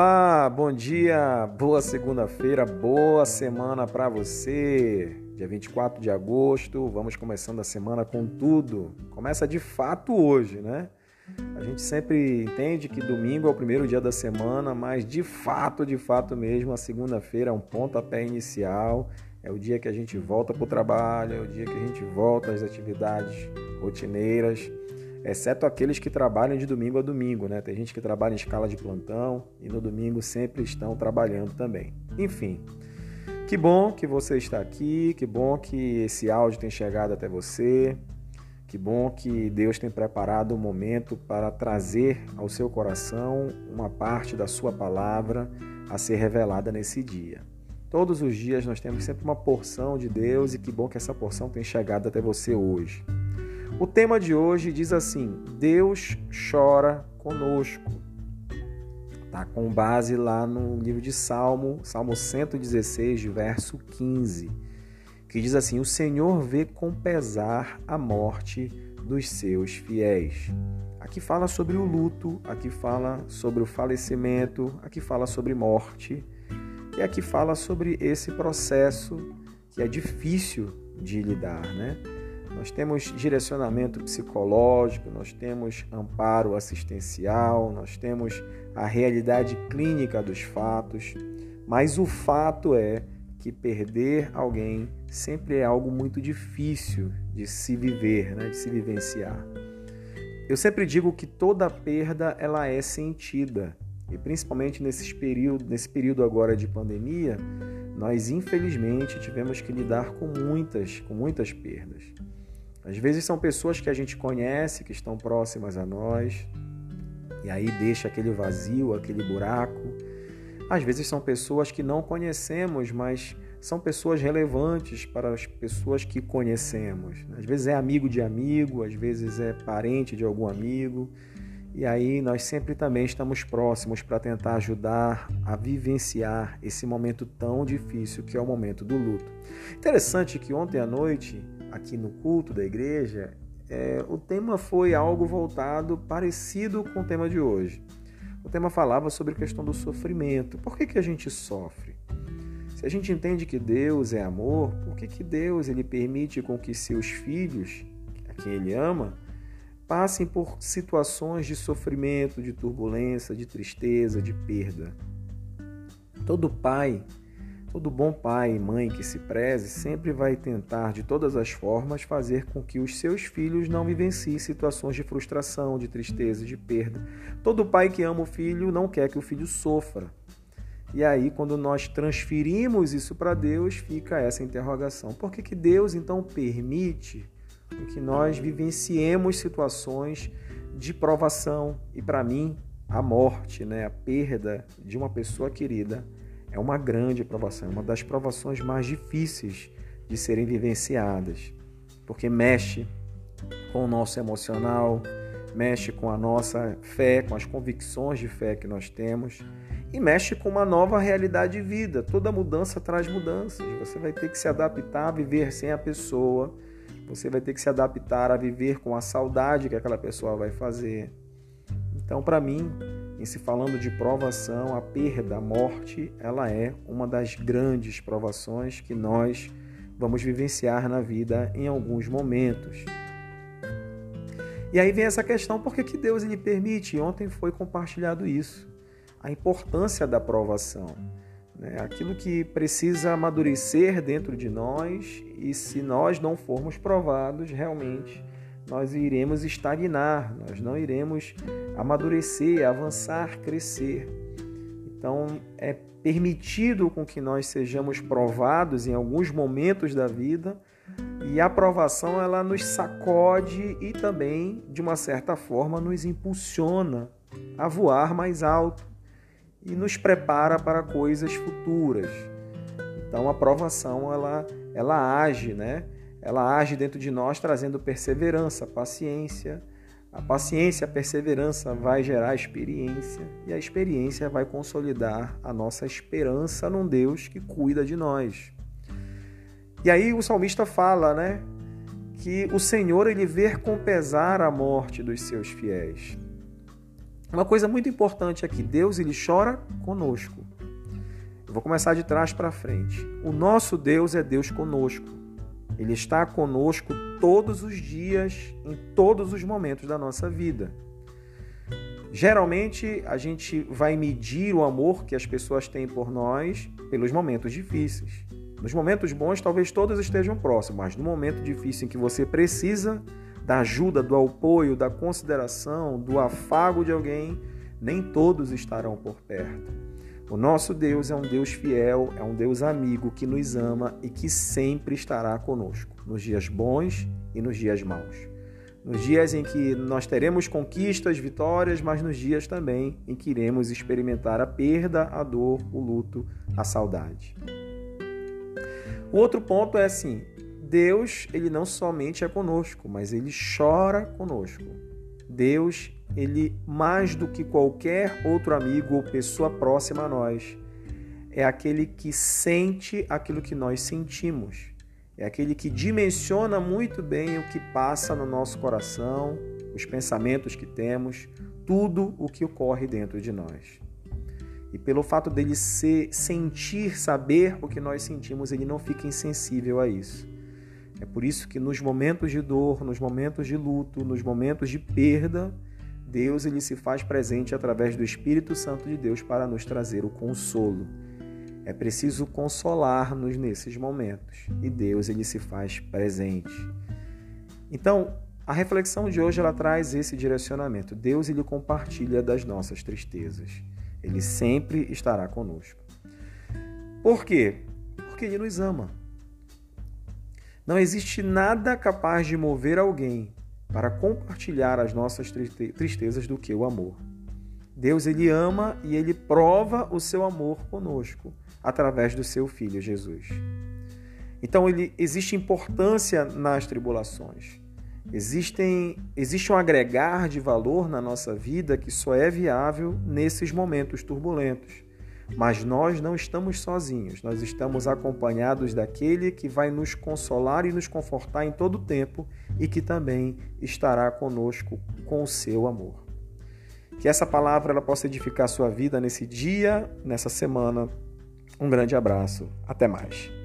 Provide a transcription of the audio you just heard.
Olá, bom dia, boa segunda-feira, boa semana para você. Dia 24 de agosto, vamos começando a semana com tudo. Começa de fato hoje, né? A gente sempre entende que domingo é o primeiro dia da semana, mas de fato, de fato mesmo, a segunda-feira é um pontapé inicial. É o dia que a gente volta para o trabalho, é o dia que a gente volta às atividades rotineiras exceto aqueles que trabalham de domingo a domingo, né? Tem gente que trabalha em escala de plantão e no domingo sempre estão trabalhando também. Enfim, que bom que você está aqui, que bom que esse áudio tem chegado até você, que bom que Deus tem preparado um momento para trazer ao seu coração uma parte da sua palavra a ser revelada nesse dia. Todos os dias nós temos sempre uma porção de Deus e que bom que essa porção tem chegado até você hoje. O tema de hoje diz assim: Deus chora conosco. Tá com base lá no livro de Salmo, Salmo 116, verso 15, que diz assim: O Senhor vê com pesar a morte dos seus fiéis. Aqui fala sobre o luto, aqui fala sobre o falecimento, aqui fala sobre morte, e aqui fala sobre esse processo que é difícil de lidar, né? Nós temos direcionamento psicológico, nós temos amparo assistencial, nós temos a realidade clínica dos fatos, mas o fato é que perder alguém sempre é algo muito difícil de se viver, né? de se vivenciar. Eu sempre digo que toda perda ela é sentida e principalmente nesse período, nesse período agora de pandemia, nós infelizmente tivemos que lidar com muitas, com muitas perdas. Às vezes são pessoas que a gente conhece, que estão próximas a nós, e aí deixa aquele vazio, aquele buraco. Às vezes são pessoas que não conhecemos, mas são pessoas relevantes para as pessoas que conhecemos. Às vezes é amigo de amigo, às vezes é parente de algum amigo. E aí nós sempre também estamos próximos para tentar ajudar a vivenciar esse momento tão difícil que é o momento do luto. Interessante que ontem à noite aqui no culto da igreja, é, o tema foi algo voltado parecido com o tema de hoje. O tema falava sobre a questão do sofrimento. Por que, que a gente sofre? Se a gente entende que Deus é amor, por que, que Deus ele permite com que seus filhos, a quem Ele ama, passem por situações de sofrimento, de turbulência, de tristeza, de perda? Todo pai Todo bom pai e mãe que se preze sempre vai tentar, de todas as formas, fazer com que os seus filhos não vivenciem situações de frustração, de tristeza, de perda. Todo pai que ama o filho não quer que o filho sofra. E aí, quando nós transferimos isso para Deus, fica essa interrogação: por que, que Deus então permite que nós vivenciemos situações de provação e, para mim, a morte, né, a perda de uma pessoa querida? É uma grande provação, é uma das provações mais difíceis de serem vivenciadas, porque mexe com o nosso emocional, mexe com a nossa fé, com as convicções de fé que nós temos e mexe com uma nova realidade de vida. Toda mudança traz mudanças. Você vai ter que se adaptar a viver sem a pessoa, você vai ter que se adaptar a viver com a saudade que aquela pessoa vai fazer. Então, para mim, em se falando de provação, a perda, a morte, ela é uma das grandes provações que nós vamos vivenciar na vida em alguns momentos. E aí vem essa questão, por que, que Deus lhe permite? Ontem foi compartilhado isso, a importância da provação. Né? Aquilo que precisa amadurecer dentro de nós e se nós não formos provados, realmente nós iremos estagnar, nós não iremos amadurecer, avançar, crescer. Então, é permitido com que nós sejamos provados em alguns momentos da vida, e a aprovação ela nos sacode e também, de uma certa forma, nos impulsiona a voar mais alto e nos prepara para coisas futuras. Então, a aprovação ela ela age, né? Ela age dentro de nós trazendo perseverança, paciência. A paciência, a perseverança vai gerar experiência e a experiência vai consolidar a nossa esperança num Deus que cuida de nós. E aí o salmista fala, né, que o Senhor ele vê com pesar a morte dos seus fiéis. Uma coisa muito importante aqui, Deus ele chora conosco. Eu vou começar de trás para frente. O nosso Deus é Deus conosco. Ele está conosco todos os dias, em todos os momentos da nossa vida. Geralmente a gente vai medir o amor que as pessoas têm por nós pelos momentos difíceis. Nos momentos bons, talvez todos estejam próximos, mas no momento difícil em que você precisa da ajuda, do apoio, da consideração, do afago de alguém, nem todos estarão por perto. O nosso Deus é um Deus fiel, é um Deus amigo que nos ama e que sempre estará conosco, nos dias bons e nos dias maus. Nos dias em que nós teremos conquistas, vitórias, mas nos dias também em que iremos experimentar a perda, a dor, o luto, a saudade. O outro ponto é assim: Deus, ele não somente é conosco, mas ele chora conosco. Deus, ele mais do que qualquer outro amigo ou pessoa próxima a nós, é aquele que sente aquilo que nós sentimos. É aquele que dimensiona muito bem o que passa no nosso coração, os pensamentos que temos, tudo o que ocorre dentro de nós. E pelo fato dele ser, sentir, saber o que nós sentimos, ele não fica insensível a isso. É por isso que nos momentos de dor, nos momentos de luto, nos momentos de perda, Deus ele se faz presente através do Espírito Santo de Deus para nos trazer o consolo. É preciso consolar-nos nesses momentos e Deus ele se faz presente. Então, a reflexão de hoje ela traz esse direcionamento. Deus ele compartilha das nossas tristezas. Ele sempre estará conosco. Por quê? Porque ele nos ama. Não existe nada capaz de mover alguém para compartilhar as nossas tristezas do que o amor. Deus ele ama e ele prova o seu amor conosco através do seu filho Jesus. Então ele existe importância nas tribulações. Existem, existe um agregar de valor na nossa vida que só é viável nesses momentos turbulentos. Mas nós não estamos sozinhos, nós estamos acompanhados daquele que vai nos consolar e nos confortar em todo o tempo e que também estará conosco com o seu amor. Que essa palavra ela possa edificar sua vida nesse dia, nessa semana. Um grande abraço. Até mais.